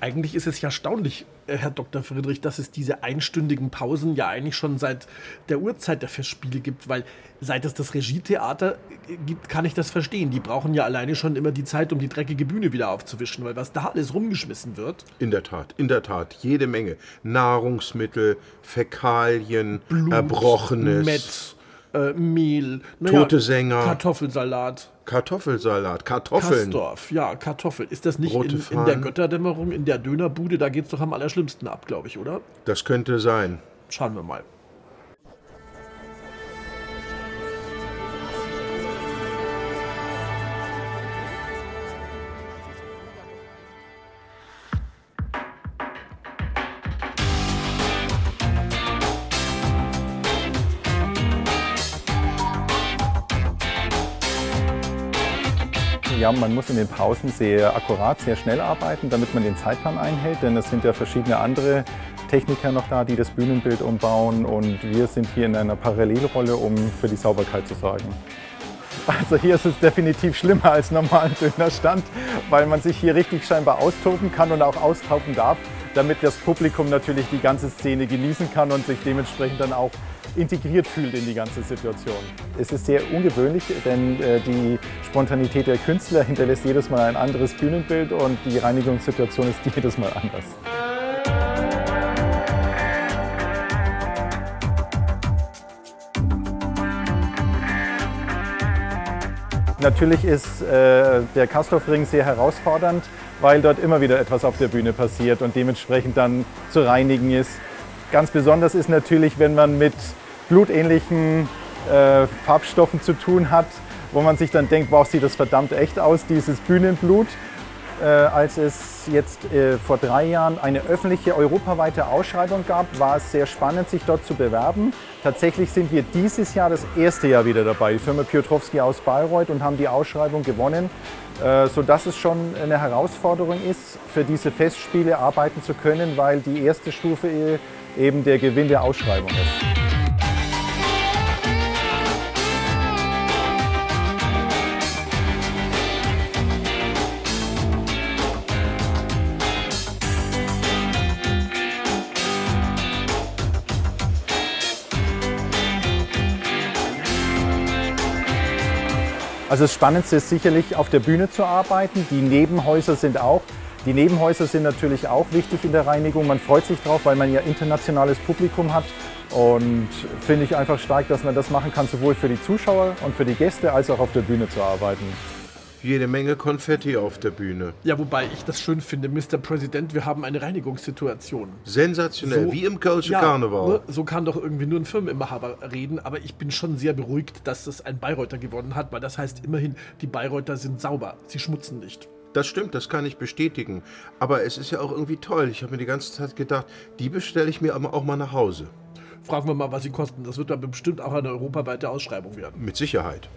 Eigentlich ist es ja erstaunlich, äh, Herr Dr. Friedrich, dass es diese einstündigen Pausen ja eigentlich schon seit der Uhrzeit der Festspiele gibt, weil seit es das Regietheater äh, gibt, kann ich das verstehen. Die brauchen ja alleine schon immer die Zeit, um die dreckige Bühne wieder aufzuwischen, weil was da alles rumgeschmissen wird. In der Tat, in der Tat, jede Menge. Nahrungsmittel, Fäkalien, Blut, Erbrochenes. Mett, äh, Mehl, Tote Sänger. Kartoffelsalat. Kartoffelsalat, Kartoffeln. Kastorf, ja, Kartoffel. Ist das nicht in, in der Götterdämmerung, in der Dönerbude? Da geht's doch am allerschlimmsten ab, glaube ich, oder? Das könnte sein. Schauen wir mal. Ja, man muss in den Pausen sehr akkurat, sehr schnell arbeiten, damit man den Zeitplan einhält, denn es sind ja verschiedene andere Techniker noch da, die das Bühnenbild umbauen und wir sind hier in einer Parallelrolle, um für die Sauberkeit zu sorgen. Also hier ist es definitiv schlimmer als normal Dönerstand, weil man sich hier richtig scheinbar austoben kann und auch austoben darf, damit das Publikum natürlich die ganze Szene genießen kann und sich dementsprechend dann auch integriert fühlt in die ganze Situation. Es ist sehr ungewöhnlich, denn äh, die Spontanität der Künstler hinterlässt jedes Mal ein anderes Bühnenbild und die Reinigungssituation ist jedes Mal anders. Natürlich ist äh, der Kastorfring sehr herausfordernd, weil dort immer wieder etwas auf der Bühne passiert und dementsprechend dann zu reinigen ist. Ganz besonders ist natürlich, wenn man mit blutähnlichen äh, Farbstoffen zu tun hat, wo man sich dann denkt, wow, sieht das verdammt echt aus, dieses Bühnenblut. Äh, als es jetzt äh, vor drei Jahren eine öffentliche europaweite Ausschreibung gab, war es sehr spannend, sich dort zu bewerben. Tatsächlich sind wir dieses Jahr das erste Jahr wieder dabei, die Firma Piotrowski aus Bayreuth und haben die Ausschreibung gewonnen, äh, sodass es schon eine Herausforderung ist, für diese Festspiele arbeiten zu können, weil die erste Stufe äh, eben der Gewinn der Ausschreibung ist. Also das Spannendste ist sicherlich auf der Bühne zu arbeiten. Die Nebenhäuser sind auch. Die Nebenhäuser sind natürlich auch wichtig in der Reinigung. Man freut sich drauf, weil man ja internationales Publikum hat. Und finde ich einfach stark, dass man das machen kann, sowohl für die Zuschauer und für die Gäste als auch auf der Bühne zu arbeiten. Jede Menge Konfetti auf der Bühne. Ja, wobei ich das schön finde, Mr. Präsident, wir haben eine Reinigungssituation. Sensationell, So- wie im Kölsche Ja, Karneval. nur- So kann doch irgendwie nur ein Firmeninhaber reden, aber ich bin schon sehr beruhigt, dass es ein Bayreuther gewonnen hat, weil das heißt immerhin, die Bayreuther sind sauber, sie schmutzen nicht. Das stimmt, das kann ich bestätigen. Aber es ist ja auch irgendwie toll. Ich habe mir die ganze Zeit gedacht, die bestelle ich mir aber auch mal nach Hause. Fragen wir mal, was sie kosten. Das wird dann bestimmt auch eine europaweite Ausschreibung werden. Mit Sicherheit.